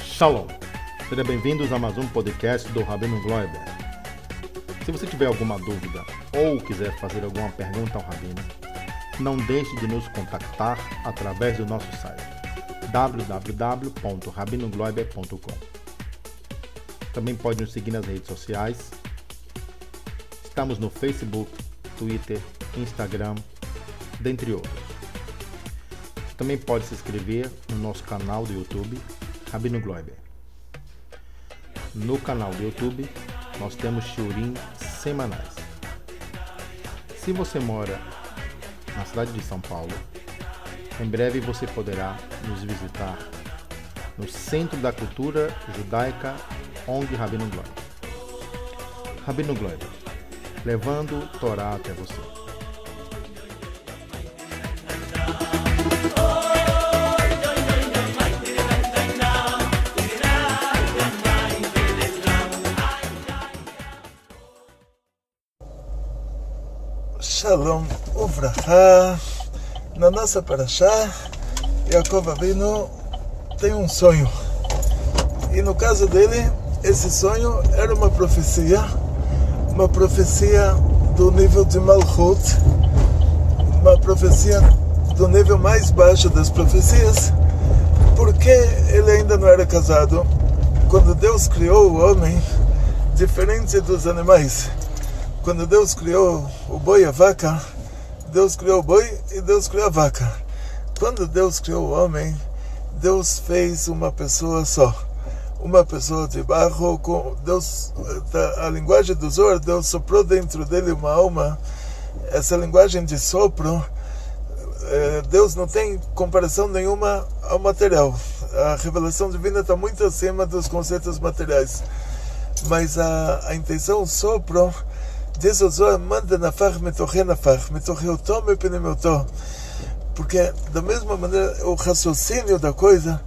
Shalom. Sejam bem-vindos a mais um podcast do Rabino Gloiber. Se você tiver alguma dúvida ou quiser fazer alguma pergunta ao Rabino, não deixe de nos contactar através do nosso site www.rabinogloiber.com. Também pode nos seguir nas redes sociais. Estamos no Facebook, Twitter, Instagram, dentre outros. Também pode se inscrever no nosso canal do YouTube Rabino Gloiber. No canal do YouTube, nós temos shiurim semanais. Se você mora na cidade de São Paulo, em breve você poderá nos visitar no Centro da Cultura Judaica ONG Rabino Gloiber. Rabino Gloiber, levando Torá até você. Shalom Uvraha. Na nossa paraxá, Yaakov Avinu tem um sonho. E no caso dele, esse sonho era uma profecia, uma profecia do nível de Malchut, uma profecia do nível mais baixo das profecias, porque ele ainda não era casado. Quando Deus criou o homem, diferente dos animais, quando Deus criou o boi e a vaca, Deus criou o boi e Deus criou a vaca. Quando Deus criou o homem, Deus fez uma pessoa só. Uma pessoa de barro, com Deus, a linguagem do Zor, Deus soprou dentro dele uma alma. Essa linguagem de sopro, eh, Deus não tem comparação nenhuma ao material. A revelação divina está muito acima dos conceitos materiais. Mas a, a intenção sopro Diz o Zohar, manda nafar metorre nafar, metorre otome penemeuto. Porque, da mesma maneira, o raciocínio da coisa,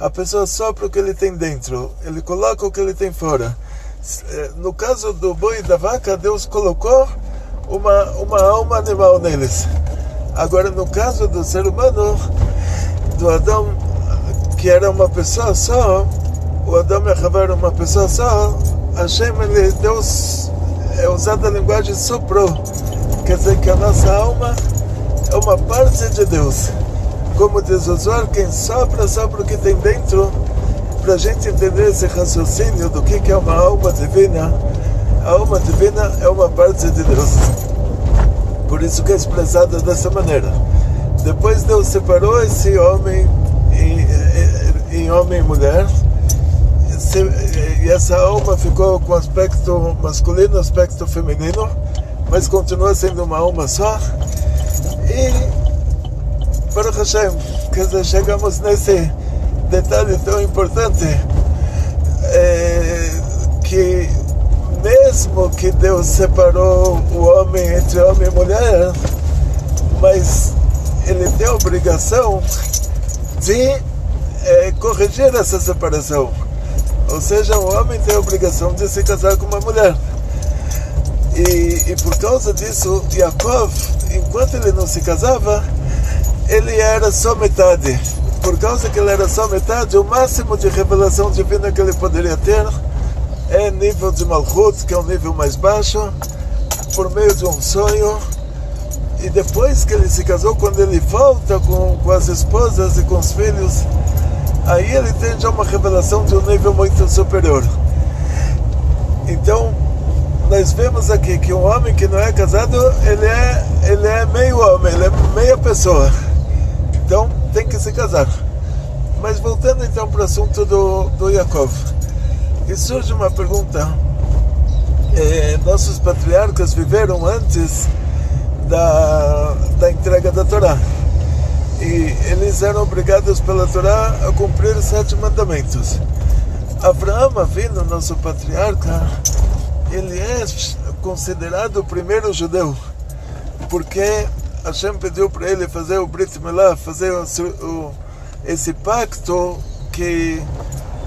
a pessoa sopra o que ele tem dentro, ele coloca o que ele tem fora. No caso do boi e da vaca, Deus colocou uma, uma alma animal neles. Agora, no caso do ser humano, do Adão, que era uma pessoa só, o Adão e a Havá era uma pessoa só, Hashem, ele, Deus é usada a linguagem soprou, quer dizer que a nossa alma é uma parte de Deus. Como diz o Zohar, quem sopra, sopra o que tem dentro, para a gente entender esse raciocínio do que é uma alma divina. A alma divina é uma parte de Deus. Por isso que é expressada dessa maneira. Depois Deus separou esse homem em, em, em homem e mulher e essa alma ficou com aspecto masculino, aspecto feminino, mas continua sendo uma alma só. E para Hashem, dizer, chegamos nesse detalhe tão importante é, que mesmo que Deus separou o homem entre homem e mulher, mas ele tem a obrigação de é, corrigir essa separação ou seja, o homem tem a obrigação de se casar com uma mulher. E, e por causa disso, Yaakov, enquanto ele não se casava, ele era só metade. Por causa que ele era só metade, o máximo de revelação divina que ele poderia ter é nível de Malchut, que é o nível mais baixo, por meio de um sonho. E depois que ele se casou, quando ele volta com, com as esposas e com os filhos, aí ele tem já uma revelação de um nível muito superior. Então, nós vemos aqui que um homem que não é casado, ele é, ele é meio homem, ele é meia pessoa. Então, tem que se casar. Mas voltando então para o assunto do, do Yaakov. E surge uma pergunta. Eh, nossos patriarcas viveram antes da, da entrega da Torá e eles eram obrigados pela Torá a cumprir os sete mandamentos. Abraão, vindo nosso patriarca, ele é considerado o primeiro judeu, porque Hashem pediu para ele fazer o Brit Milá, fazer o, o, esse pacto que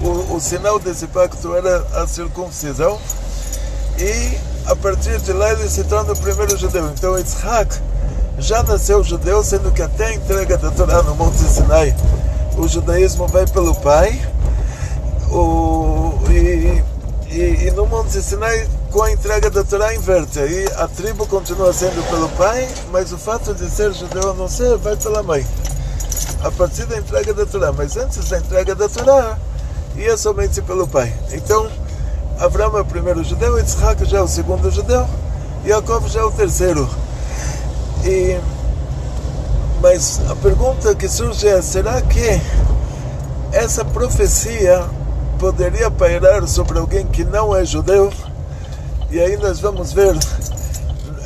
o, o sinal desse pacto era a circuncisão e a partir de lá ele se torna o primeiro judeu. Então Isaac já nasceu judeu, sendo que até a entrega da Torá no Monte Sinai, o judaísmo vai pelo pai. O, e, e, e no Monte Sinai, com a entrega da Torá, inverte. Aí a tribo continua sendo pelo pai, mas o fato de ser judeu ou não ser, vai pela mãe. A partir da entrega da Torá. Mas antes da entrega da Torá, ia somente pelo pai. Então, Abraão é o primeiro judeu, Isaac já é o segundo judeu, Jacob já é o terceiro. E, mas a pergunta que surge é: será que essa profecia poderia pairar sobre alguém que não é judeu? E aí nós vamos ver,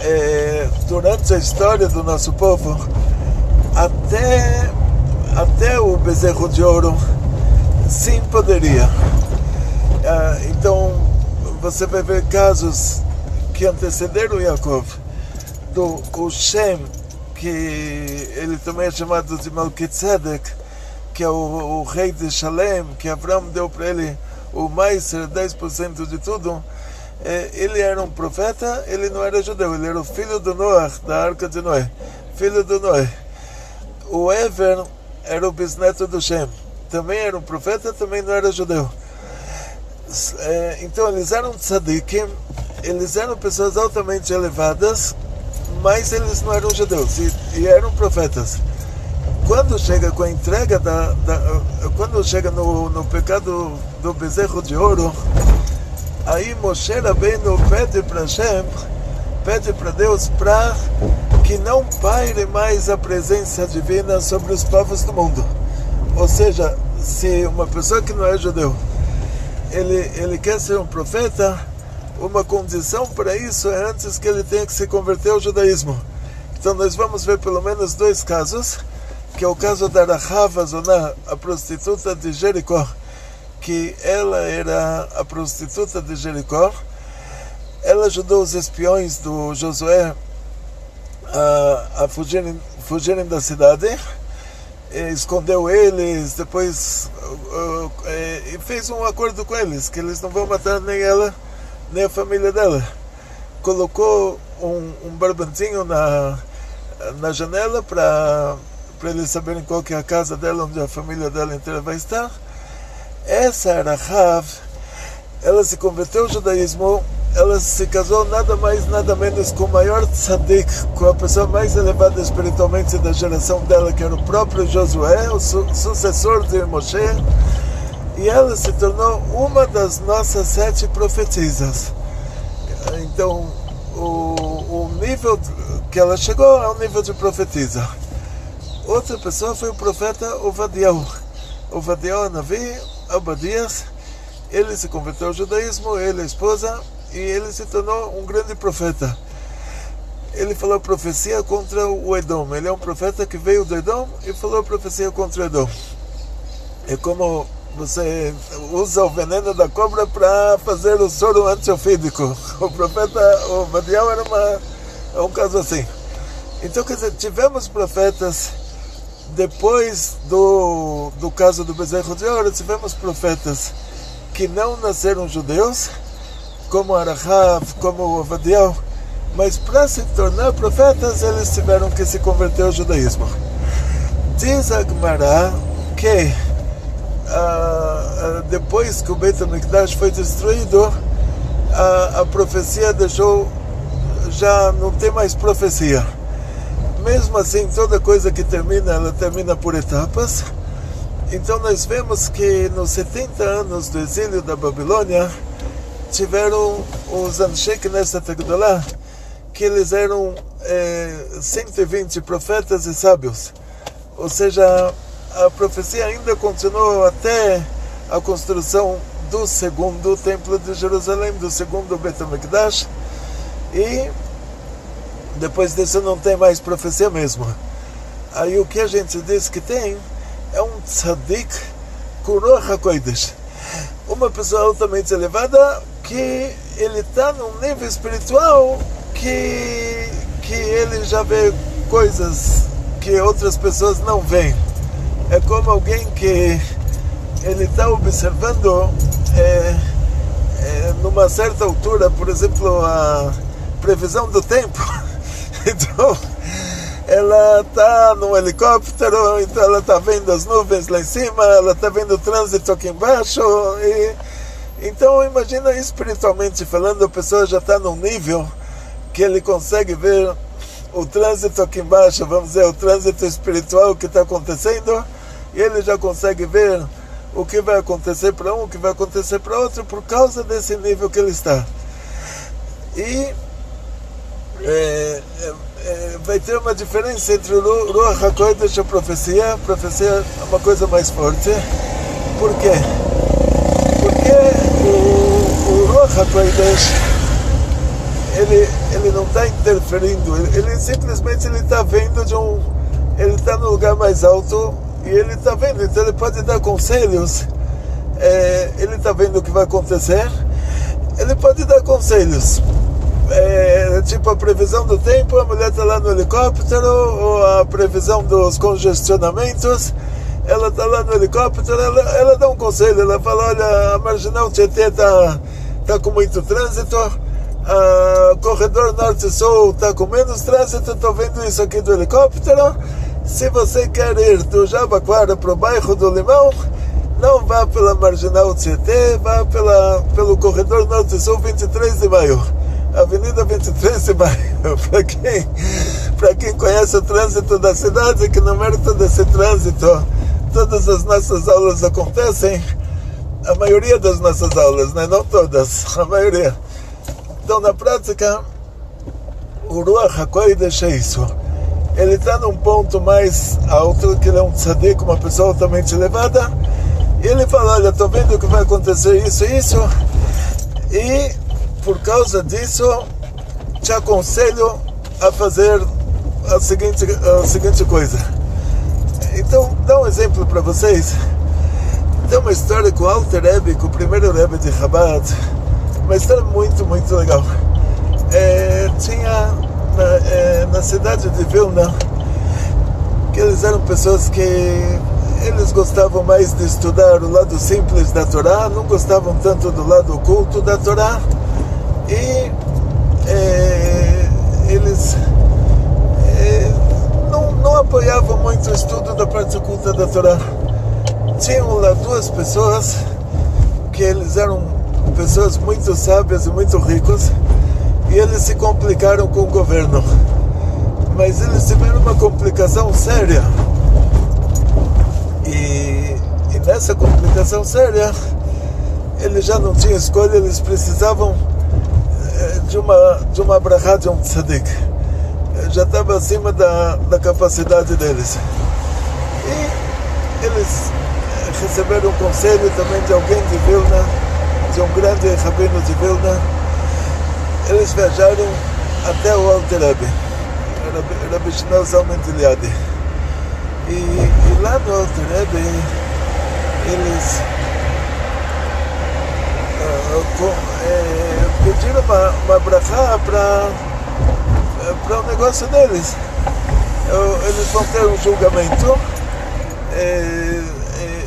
é, durante a história do nosso povo, até, até o bezerro de ouro, sim poderia. Ah, então, você vai ver casos que antecederam Yaakov, do o Shem, que ele também é chamado de Melchizedek, que é o, o rei de Shalem, que Abraão deu para ele o mais 10% de tudo, ele era um profeta, ele não era judeu, ele era o filho do Noach, da arca de Noé, filho do Noé. O Ever era o bisneto do Shem, também era um profeta, também não era judeu. É, então eles eram tzadikim, eles eram pessoas altamente elevadas, mas eles não eram judeus e eram profetas. Quando chega com a entrega da, da quando chega no, no pecado do bezerro de ouro, aí Moshe Rabbeinu pede para Hashem, pede para Deus para que não paire mais a presença divina sobre os povos do mundo. Ou seja, se uma pessoa que não é judeu ele, ele quer ser um profeta, uma condição para isso é antes que ele tenha que se converter ao judaísmo. Então nós vamos ver pelo menos dois casos, que é o caso da Rahava Zoná, a prostituta de Jericó, que ela era a prostituta de Jericó, ela ajudou os espiões do Josué a, a fugirem, fugirem da cidade, escondeu eles, depois uh, e fez um acordo com eles, que eles não vão matar nem ela, nem a família dela. Colocou um, um barbantinho na, na janela para eles saberem qual que é a casa dela, onde a família dela inteira vai estar. Essa era Rav, ela se converteu ao judaísmo ela se casou nada mais, nada menos com o maior tzadik, com a pessoa mais elevada espiritualmente da geração dela, que era o próprio Josué, o su sucessor de Moshe, e ela se tornou uma das nossas sete profetisas. Então, o, o nível que ela chegou é o nível de profetisa. Outra pessoa foi o profeta Ovadiel. Ovadiel Navi, Abadias, ele se converteu ao judaísmo, ele e a esposa, e ele se tornou um grande profeta. Ele falou profecia contra o Edom. Ele é um profeta que veio do Edom e falou profecia contra o Edom. É como você usa o veneno da cobra para fazer o soro antiofídico. O profeta, o era uma, é um caso assim. Então, quer dizer, tivemos profetas depois do, do caso do bezerro de ouro, tivemos profetas que não nasceram judeus, como Arahav, como Ovadiel, mas para se tornar profetas eles tiveram que se converter ao judaísmo. Diz Agmará que ah, depois que o Beit HaMikdash foi destruído, a, a profecia deixou, já não tem mais profecia. Mesmo assim, toda coisa que termina, ela termina por etapas. Então nós vemos que nos 70 anos do exílio da Babilônia, tiveram os Anshek nessa Tegdolá, que eles eram é, 120 profetas e sábios. Ou seja, a profecia ainda continuou até a construção do segundo templo de Jerusalém, do segundo Bet HaMikdash, e depois disso não tem mais profecia mesmo. Aí o que a gente diz que tem é um tzadik kuroch HaKoidesh. Uma pessoa altamente elevada que ele está num nível espiritual que, que ele já vê coisas que outras pessoas não veem. É como alguém que ele está observando é, é, numa certa altura, por exemplo, a previsão do tempo. então, ela está no helicóptero, então ela está vendo as nuvens lá em cima, ela está vendo o trânsito aqui embaixo. E, então, imagina espiritualmente falando, a pessoa já está num nível que ele consegue ver o trânsito aqui embaixo, vamos dizer, o trânsito espiritual que está acontecendo, e ele já consegue ver o que vai acontecer para um, o que vai acontecer para outro, por causa desse nível que ele está. E é, é, é, vai ter uma diferença entre o Ruach HaKodesh e a profecia. A profecia é uma coisa mais forte. Por quê? Porque o, o Ruach HaKodesh ele, ele não está interferindo, ele, ele simplesmente está vendo de um. Ele está no lugar mais alto e ele está vendo, então ele pode dar conselhos. É, ele está vendo o que vai acontecer, ele pode dar conselhos é, tipo a previsão do tempo, a mulher está lá no helicóptero, ou a previsão dos congestionamentos, ela está lá no helicóptero, ela, ela dá um conselho, ela fala, olha, a Marginal Tietê está tá com muito trânsito, o corredor norte-sul está com menos trânsito, estou vendo isso aqui do helicóptero, se você quer ir do Jabaquara para o bairro do Limão, não vá pela Marginal Tietê, vá pela, pelo corredor norte-sul 23 de maio Avenida 23 de Maio, para quem, quem conhece o trânsito da cidade, que no mérito desse trânsito, todas as nossas aulas acontecem, a maioria das nossas aulas, né? não todas, a maioria. Então, na prática, o Ruach HaKodesh é isso. Ele está num ponto mais alto, que ele é um tzadik, uma pessoa altamente elevada, e ele fala, olha, estou vendo que vai acontecer isso e isso, e por causa disso, te aconselho a fazer a seguinte, a seguinte coisa. Então, dá um exemplo para vocês. Tem uma história com o Alter Rebbe, com o primeiro Rebbe de Chabad, uma história muito, muito legal. É, tinha na, é, na cidade de Vilna, que eles eram pessoas que eles gostavam mais de estudar o lado simples da Torá, não gostavam tanto do lado oculto da Torá e é, eles é, não, não apoiavam muito o estudo da parte oculta da Torá. Tinham lá duas pessoas que eles eram pessoas muito sábias e muito ricos e eles se complicaram com o governo. Mas eles tiveram uma complicação séria. E, e nessa complicação séria, eles já não tinham escolha, eles precisavam de uma, de uma brachá de um tzadik. Já estava acima da, da capacidade deles. E eles receberam um conselho também de alguém de Vilna, de um grande rabino de Vilna. Eles viajaram até o Alter Rebbe, Rabbi Shneur Zalman Gileadi. E, e lá no Alter Rebbe, eles uh, é, pediram uma, uma brachá para o negócio deles. Eles vão ter um julgamento é, é,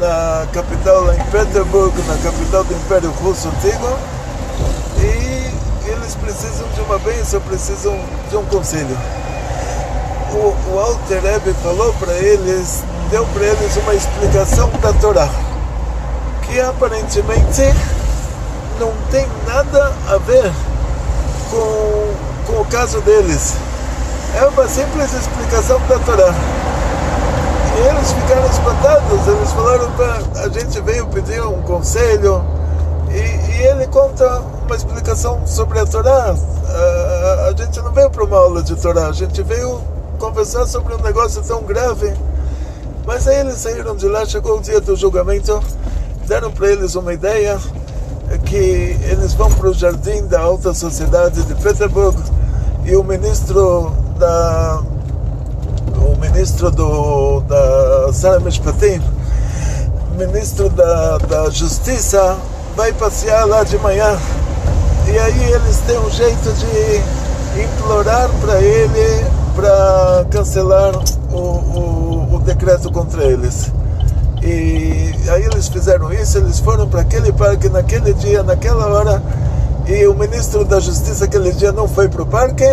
na capital, em Petersburg, na capital do Império Russo Antigo, e eles precisam de uma bênção, precisam de um conselho. O, o Alter Rebbe falou para eles, deu para eles uma explicação da Torá, que aparentemente não tem nada a ver com, com o caso deles. É uma simples explicação da Torá. E eles ficaram espantados, eles falaram para a gente veio pedir um conselho e, e, ele conta uma explicação sobre a Torá. A, a gente não veio para uma aula de Torá, a gente veio conversar sobre um negócio tão grave. Mas aí eles saíram de lá, chegou o dia do julgamento, deram para eles uma ideia, que eles vão para o jardim da alta sociedade de Petersburg e o ministro da o ministro do da Sara ministro da, da Justiça vai passear lá de manhã e aí eles têm um jeito de implorar para ele para cancelar o, o, o decreto contra eles. E aí eles fizeram isso, eles foram para aquele parque naquele dia, naquela hora, e o ministro da Justiça aquele dia não foi para o parque,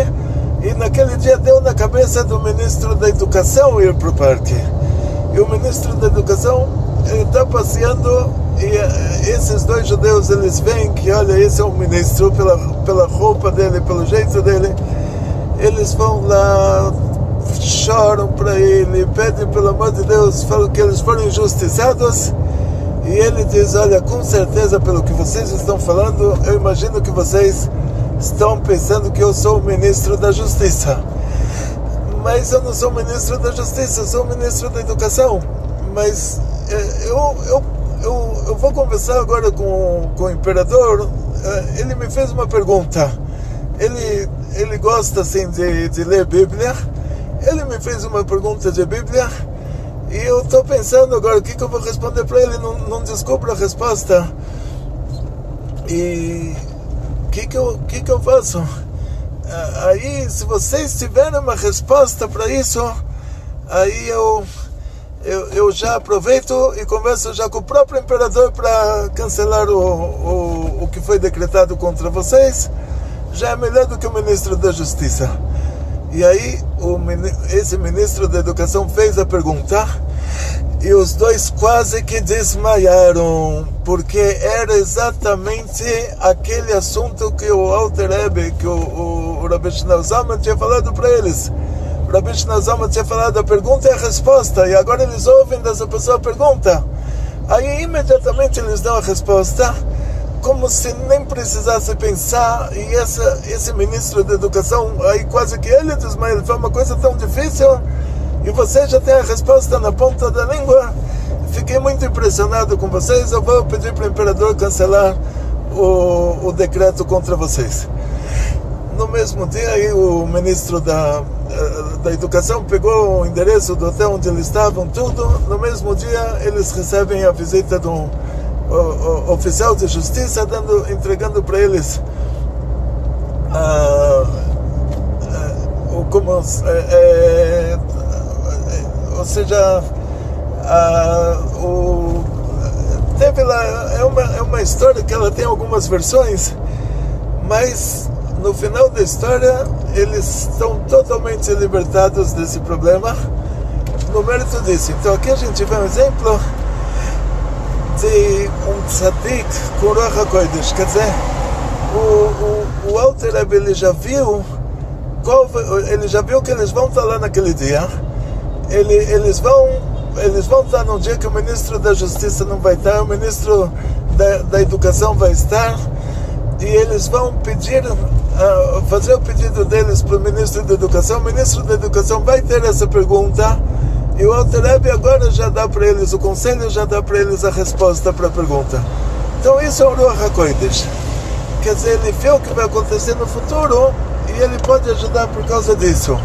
e naquele dia deu na cabeça do ministro da Educação ir para o parque. E o ministro da Educação está passeando e eh, esses dois judeus eles veem que olha esse é um ministro pela pela roupa dele pelo jeito dele eles vão lá choram para ele pedem pelo amor de Deus falam que eles foram injustiçados e ele diz olha com certeza pelo que vocês estão falando eu imagino que vocês estão pensando que eu sou o ministro da justiça mas eu não sou ministro da justiça sou ministro da educação mas eh, eu, eu eu, eu vou conversar agora com, com o imperador. É, ele me fez uma pergunta. Ele, ele gosta assim de, de ler Bíblia. Ele me fez uma pergunta de Bíblia. E eu estou pensando agora o que, que eu vou responder para ele. Não, não descubro a resposta. E o que, que, eu, que, que eu faço? É, aí, se vocês tiverem uma resposta para isso, aí eu eu, eu já aproveito e converso já com o próprio imperador para cancelar o, o, o que foi decretado contra vocês. Já é melhor do que o ministro da Justiça. E aí o, esse ministro da Educação fez a pergunta e os dois quase que desmaiaram, porque era exatamente aquele assunto que o Alter Ebe, que o, o, o Rabbi Zalman tinha falado para eles Rabi Shnazama tinha falado a pergunta e a resposta, e agora eles ouvem dessa pessoa a pergunta. Aí imediatamente eles dão a resposta, como se nem precisasse pensar, e essa, esse ministro da educação, aí quase que ele desmaia, foi uma coisa tão difícil, e você já tem a resposta na ponta da língua. Fiquei muito impressionado com vocês, eu vou pedir para o imperador cancelar o, o decreto contra vocês no mesmo dia o ministro da, eh, da Educação pegou o endereço do hotel onde eles estavam, tudo. No mesmo dia eles recebem a visita de um oficial de justiça, dando, entregando para eles uh, uh, como, é, ou seja, uh, o, teve lá, é uma, é uma história que ela tem algumas versões, mas no final da história, eles estão totalmente libertados desse problema no mérito disso. Então aqui a gente vê um exemplo de um tzadik com Rocha Kodesh. Quer dizer, o, o, o Alter Rebbe, ele já viu qual, ele já viu que eles vão estar lá naquele dia. Ele, eles vão eles vão estar num dia que o ministro da Justiça não vai estar, o ministro da, da Educação vai estar, e eles vão pedir fazer o pedido deles para o ministro da Educação. O ministro da Educação vai ter essa pergunta e o Alter agora já dá para eles, o conselho já dá para eles a resposta para a pergunta. Então isso é o Ruach HaKodesh. Quer dizer, ele vê o que vai acontecer no futuro e ele pode ajudar por causa disso.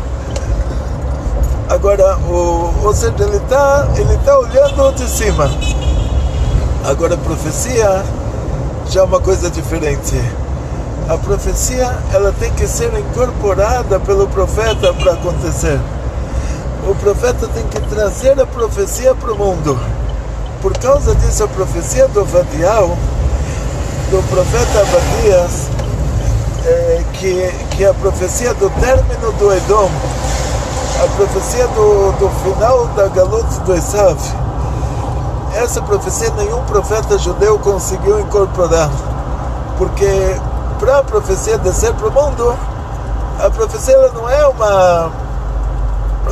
Agora, o, ou seja, ele está ele tá olhando de cima. Agora, a profecia já é uma coisa diferente a profecia ela tem que ser incorporada pelo profeta para acontecer. O profeta tem que trazer a profecia para o mundo. Por causa disso, a profecia do Vadial, do profeta Abadias, é, que, que é a profecia do término do Edom, a profecia do, do final da Galut do Esav, essa profecia nenhum profeta judeu conseguiu incorporar, porque para a profecia descer para o mundo, a profecia não é uma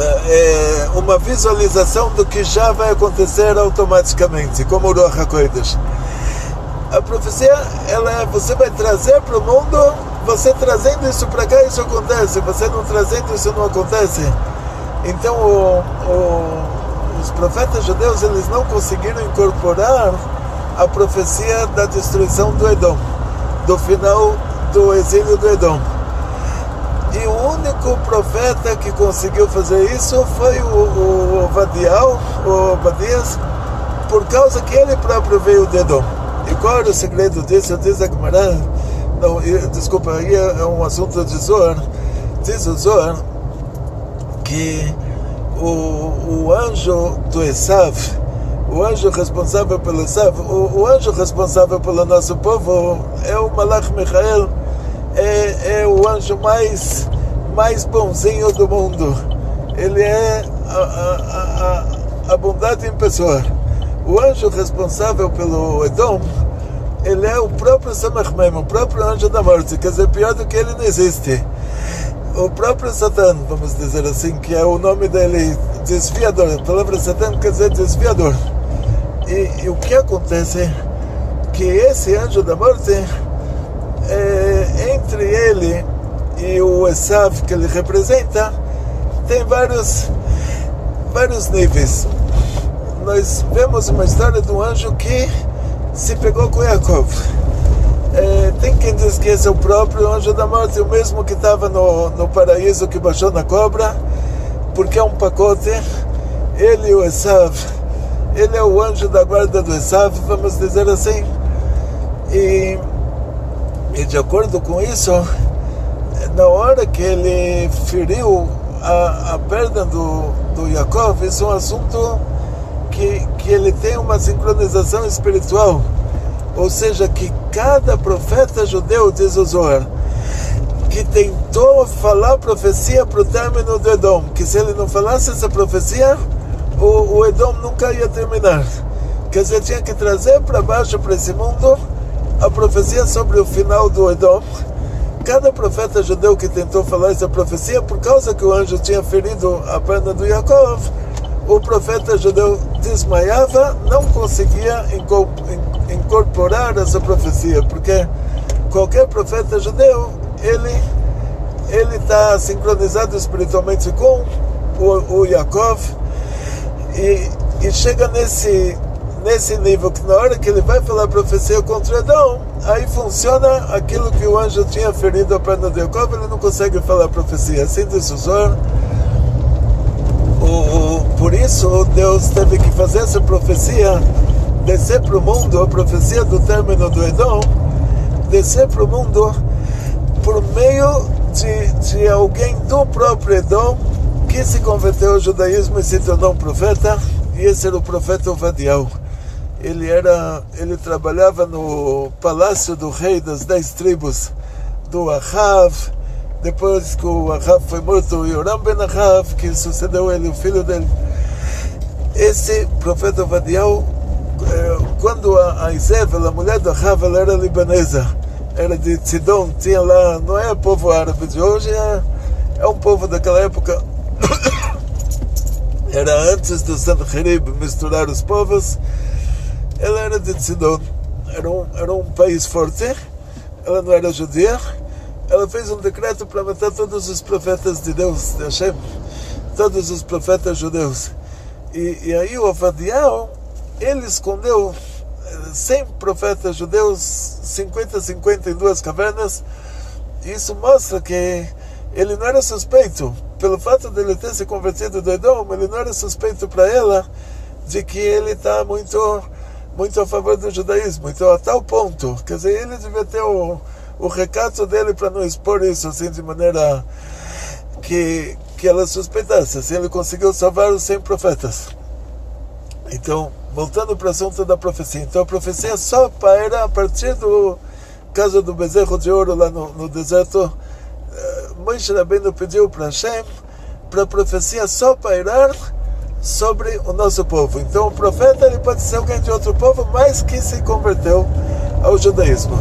é, é uma visualização do que já vai acontecer automaticamente, como o Ruach HaKodesh. A profecia, ela é, você vai trazer para o mundo, você trazendo isso para cá, isso acontece, você não trazendo isso não acontece. Então, o, o, os profetas judeus, eles não conseguiram incorporar a profecia da destruição do Edom do final do exílio do Edom. E o único profeta que conseguiu fazer isso foi o, o, o Vadial, o Badias, por causa que ele próprio veio de Edom. E qual era o segredo disso? Diz a Gemara, não, desculpa, aí é um assunto de Zohar. Diz o Zohar que o, o anjo do Esav, o anjo responsável pelo Esav, o, o, anjo responsável pelo nosso povo é o Malach Michael, é, é o anjo mais, mais bonzinho do mundo. Ele é a, a, a, a bondade em pessoa. O anjo responsável pelo Edom, ele é o próprio Samachmem, o próprio anjo da morte, quer dizer, pior do que ele não existe. O próprio Satan, vamos dizer assim, que é o nome dele, desviador. A palavra Satan quer dizer desviador. E, e o que acontece? Que esse anjo da morte, é, entre ele e o Esav que ele representa, tem vários, vários níveis. Nós vemos uma história um anjo que se pegou com Jacob. É, tem quem diz que esse é o próprio anjo da morte, o mesmo que estava no, no paraíso que baixou na cobra, porque é um pacote. Ele e o Esav, ele é o anjo da guarda do Esav, vamos dizer assim. E, e de acordo com isso, na hora que ele feriu a, a perna do, do Jacob, isso é um assunto que, que ele tem uma sincronização espiritual. Ou seja, que cada profeta judeu, diz o Zohar, que tentou falar profecia para o término do Edom, que se ele não falasse essa profecia, o, o Edom nunca ia terminar. Quer dizer, tinha que trazer para baixo, para esse mundo, a profecia sobre o final do Edom. Cada profeta judeu que tentou falar essa profecia, por causa que o anjo tinha ferido a perna do Yaakov, o profeta judeu desmaiava, não conseguia incorporar essa profecia, porque qualquer profeta judeu, ele ele está sincronizado espiritualmente com o, o Yaakov e, e chega nesse nesse nível que na hora que ele vai falar a profecia contra Edom, aí funciona aquilo que o anjo tinha ferido a perna de Jacob, ele não consegue falar a profecia. Assim diz o Zor, o, por isso Deus teve que fazer essa profecia, descer para o mundo, a profecia do término do Edom, descer para o mundo por meio de, de alguém do próprio Edom que se converteu ao judaísmo e se tornou um profeta, e esse era o profeta Ovadiel. Ele era, ele trabalhava no palácio do rei das dez tribos do Ahav, depois que o Ahav foi morto, Yoram ben Ahav, que sucedeu ele, o filho dele. Esse profeta Vadiel, eh, quando a Isabel, a mulher do Ahav, ela era libanesa, era de Sidon, tinha lá, não é povo árabe de hoje, é, é um povo daquela época. era antes do Sanherib misturar os povos. Ela era de Sidon, era um, era um país forte, ela não era judia. Ela fez um decreto para matar todos os profetas de Deus, de Hashem, todos os profetas judeus. E, e aí o Avadiel, ele escondeu 100 eh, profetas judeus, 50, 50 em duas cavernas. Isso mostra que ele não era suspeito, pelo fato de ele ter se convertido do Edom, ele não era suspeito para ela de que ele está muito, muito a favor do judaísmo. Então, a tal ponto, quer dizer, ele devia ter o o recato dele para não expor isso assim de maneira que, que ela suspeitasse. Assim ele conseguiu salvar os 100 profetas. Então, voltando para o assunto da profecia. Então, a profecia só paira a partir do caso do bezerro de ouro lá no, no deserto. Uh, Moisés Rabbeinu pediu para Hashem para a profecia só pairar sobre o nosso povo. Então, o profeta ele pode ser alguém de outro povo, mas que se converteu ao judaísmo.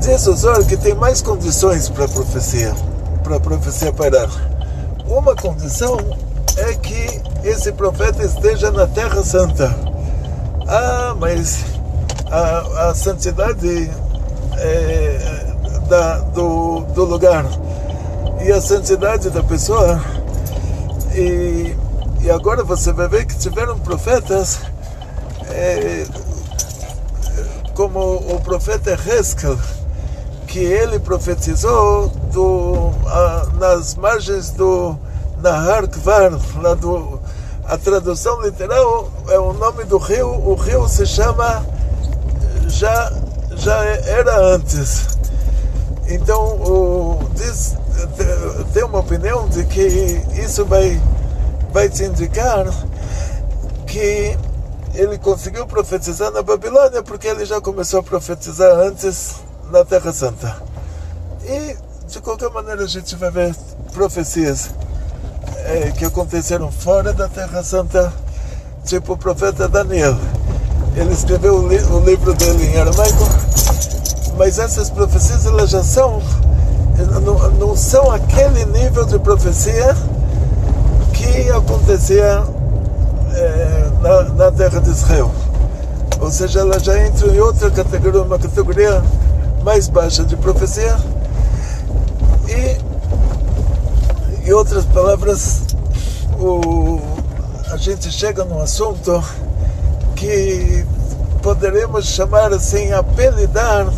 Diz o Zohar que tem mais condições para a profecia, para a profecia parar. Uma condição é que esse profeta esteja na Terra Santa. Ah, mas a, a santidade é, da, do, do lugar e a santidade da pessoa. E, e agora você vai ver que tiveram profetas é, como o profeta Heskel que ele profetizou do, nas margens do Nahar Kvar, lá do, a tradução literal é o nome do rio, o rio se chama já já era antes. Então o, diz, tem uma opinião de que isso vai vai te indicar que ele conseguiu profetizar na Babilônia porque ele já começou a profetizar antes na Terra Santa. E de qualquer maneira a gente vai ver profecias é, que aconteceram fora da Terra Santa, tipo o profeta Daniel. Ele escreveu o, li o livro dele em aramaico, mas essas profecias elas já são não, não são aquele nível de profecia que acontecia é, na, na, terra de Israel. Ou seja, ela já entra em outra categoria, uma categoria mais baixa de profecia. E, em outras palavras, o, a gente chega num assunto que poderemos chamar assim, apelidar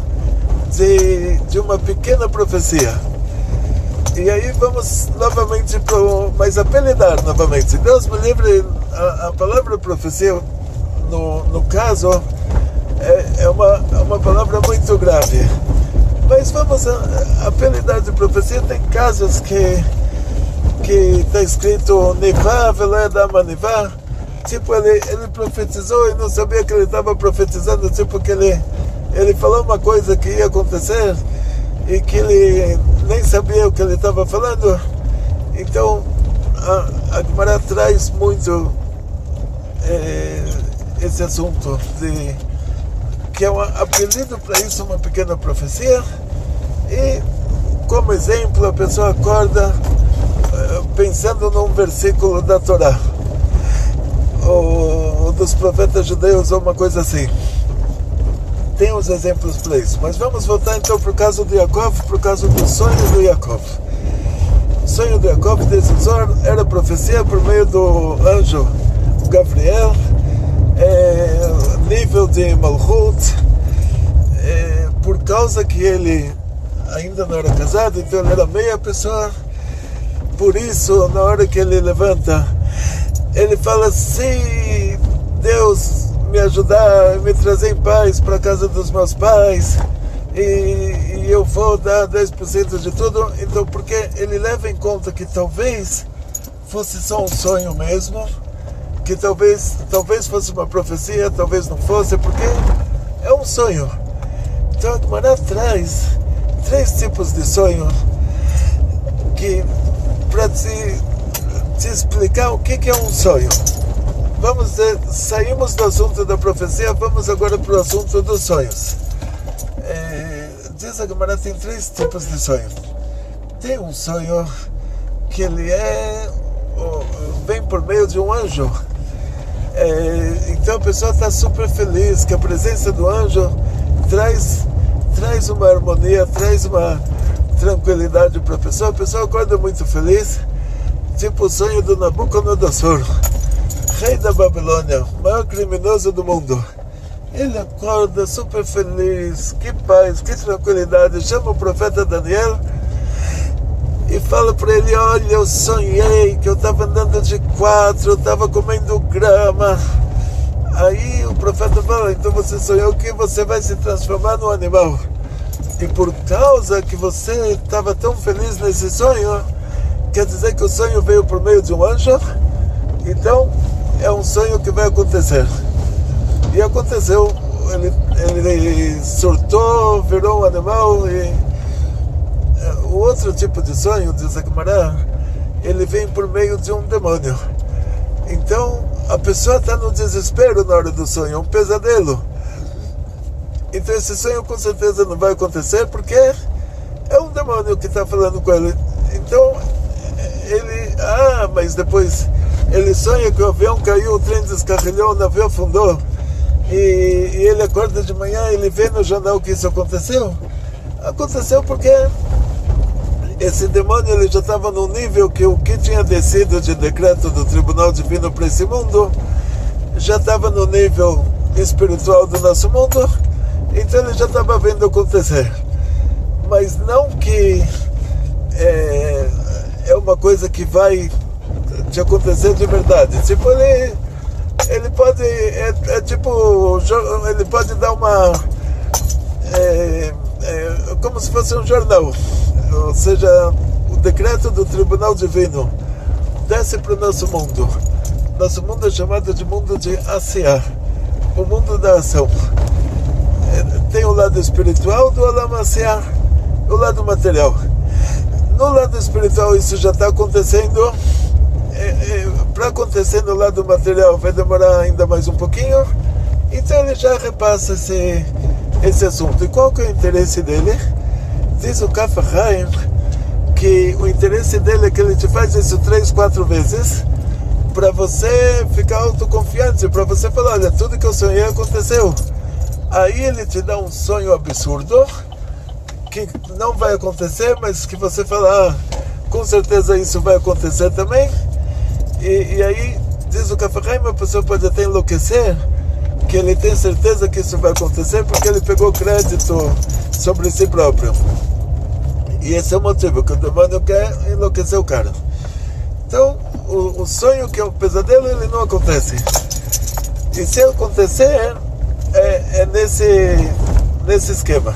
de, de uma pequena profecia. E aí vamos novamente para mas apelidar novamente. Deus me livre, a, a palavra profecia, no, no caso, é, é uma, é uma palavra muito grave. Mas vamos apelidar de profecia. Tem casos que que está escrito Nivá, Veledama Nivá. Tipo, ele, ele profetizou e não sabia que ele estava profetizando, tipo que ele, ele falou uma coisa que ia acontecer e que ele nem sabia o que ele estava falando. Então, a, a Gemara traz muito é, esse assunto de que é um apelido para isso uma pequena profecia. E como exemplo a pessoa acorda é, pensando num versículo da Torá. Ou dos profetas judeus ou uma coisa assim tem os exemplos para isso. Mas vamos voltar então para o caso de Jacob, para o caso do sonho do Jacob. O sonho de Jacob decisor era profecia por meio do anjo Gabriel, é, nível de Malchut, é, por causa que ele ainda não era casado, então ele era meia pessoa. Por isso, na hora que ele levanta, ele fala assim: Deus me ajudar, me trazer em paz para a casa dos meus pais e, e eu vou dar 10% de tudo. Então, porque ele leva em conta que talvez fosse só um sonho mesmo, que talvez, talvez fosse uma profecia, talvez não fosse, porque é um sonho. Então, a Gemara traz três tipos de sonho que para te, te explicar o que, que é um sonho vamos saímos do assunto da profecia, vamos agora para o assunto dos sonhos. É, diz a Gemara tem três tipos de sonho. Tem um sonho que ele é vem por meio de um anjo. É, então a pessoa está super feliz que a presença do anjo traz traz uma harmonia, traz uma tranquilidade para a pessoa. A pessoa acorda muito feliz, tipo o sonho do Nabucodonosor rei da Babilônia, o maior criminoso do mundo. Ele acorda super feliz, que paz, que tranquilidade. Chama o profeta Daniel e fala para ele: Olha, eu sonhei que eu estava andando de quatro, eu estava comendo grama. Aí o profeta fala: Então você sonhou que você vai se transformar num animal. E por causa que você estava tão feliz nesse sonho, quer dizer que o sonho veio por meio de um anjo? Então é um sonho que vai acontecer. E aconteceu, ele, ele surtou, virou um animal e é, o outro tipo de sonho, diz Akmará, ele vem por meio de um demônio. Então a pessoa está no desespero na hora do sonho, é um pesadelo. Então esse sonho com certeza não vai acontecer porque é um demônio que está falando com ele. Então ele, ah, mas depois ele sonha que o avião caiu, o trem descarrilhou, o navio afundou. E, e ele acorda de manhã, ele vê no jornal que isso aconteceu. Aconteceu porque esse demônio ele já estava num nível que o que tinha descido de decreto do Tribunal Divino para esse mundo já estava no nível espiritual do nosso mundo, então ele já estava vendo acontecer. Mas não que é, é uma coisa que vai de acontecer de verdade. Tipo, ele, ele pode. É, é tipo. Ele pode dar uma. É, é, como se fosse um jornal. Ou seja, o decreto do Tribunal Divino desce para o nosso mundo. Nosso mundo é chamado de mundo de Asiá. o mundo da ação. É, tem o lado espiritual do Alamaciar, o lado material. No lado espiritual isso já está acontecendo. É, é, Para acontecer no lado material vai demorar ainda mais um pouquinho. Então ele já repassa esse, esse assunto. E qual que é o interesse dele? Diz o Kaf Haim que o interesse dele é que ele te faz isso três, quatro vezes para você ficar autoconfiante, para você falar, olha, tudo que eu sonhei aconteceu. Aí ele te dá um sonho absurdo que não vai acontecer, mas que você fala, ah, com certeza isso vai acontecer também. E, e aí diz o Kafahaim, a pessoa pode até enlouquecer, que ele tem certeza que isso vai acontecer porque ele pegou crédito sobre si próprio. E esse é o motivo que o demônio quer enlouquecer o cara. Então, o, o sonho que é o pesadelo, ele não acontece. E se acontecer, é, é nesse, nesse esquema.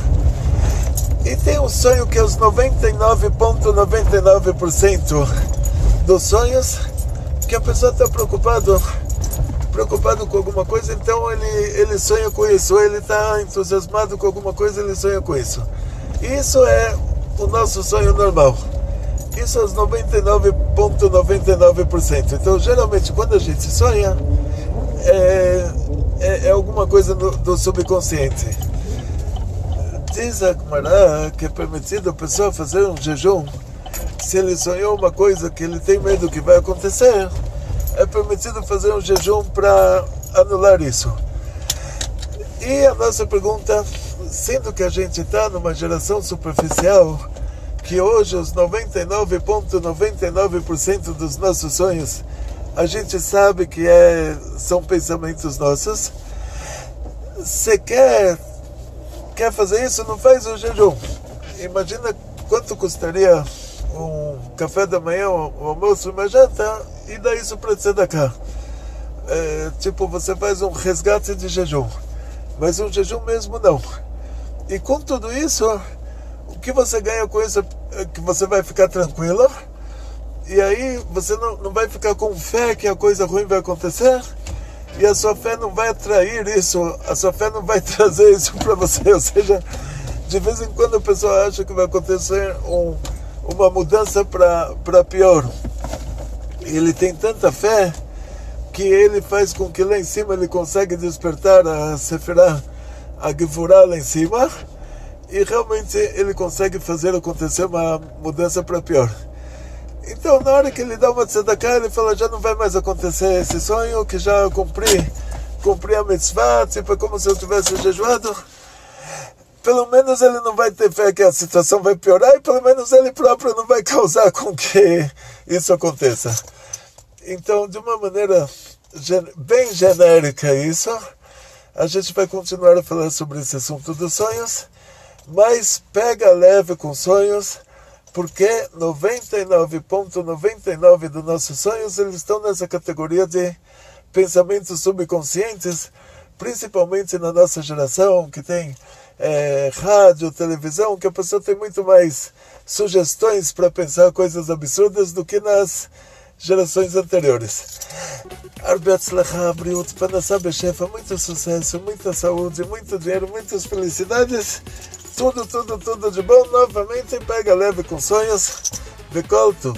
E tem um sonho que é os 99,99% dos sonhos a pessoa está preocupado preocupado com alguma coisa, então ele, ele sonha com isso, ou ele está entusiasmado com alguma coisa, ele sonha com isso. Isso é o nosso sonho normal. Isso é os 99,99%. Então, geralmente, quando a gente sonha, é, é, é alguma coisa do, do, subconsciente. Diz a que é permitido a pessoa fazer um jejum se ele sonhou uma coisa que ele tem medo que vai acontecer. É permitido fazer um jejum para anular isso. E a nossa pergunta, sendo que a gente está numa geração superficial, que hoje os 99,99% ,99 dos nossos sonhos a gente sabe que é, são pensamentos nossos. Se quer, quer fazer isso, não faz o jejum. Imagina quanto custaria um café da manhã, um almoço, uma janta e dá isso para cá. É, tipo, você faz um resgate de jejum, mas um jejum mesmo não. E com tudo isso, o que você ganha com isso é que você vai ficar tranquilo e aí você não, não vai ficar com fé que a coisa ruim vai acontecer e a sua fé não vai atrair isso, a sua fé não vai trazer isso para você. Ou seja, de vez em quando a pessoa acha que vai acontecer um, uma mudança para pior. Ele tem tanta fé que ele faz com que lá em cima ele consegue despertar a Sefirah, a Gevurah lá em cima e realmente ele consegue fazer acontecer uma mudança para pior. Então, na hora que ele dá uma tzedakah, ele fala, já não vai mais acontecer esse sonho, que já cumpri, cumpri a mitzvah, tipo, é como se eu tivesse jejuado. Pelo menos ele não vai ter fé que a situação vai piorar e pelo menos ele próprio não vai causar com que isso aconteça. Então, de uma maneira bem genérica isso, a gente vai continuar a falar sobre esse assunto dos sonhos mas pega leve com sonhos, porque 99,99% ,99 dos nossos sonhos eles estão nessa categoria de pensamentos subconscientes, principalmente na nossa geração, que tem é, rádio, televisão, que a pessoa tem muito mais sugestões para pensar coisas absurdas do que nas gerações anteriores. Muito sucesso, muita saúde, muito dinheiro, muitas felicidades tudo, tudo, tudo de bom. Novamente, pega leve com sonhos. Becolto.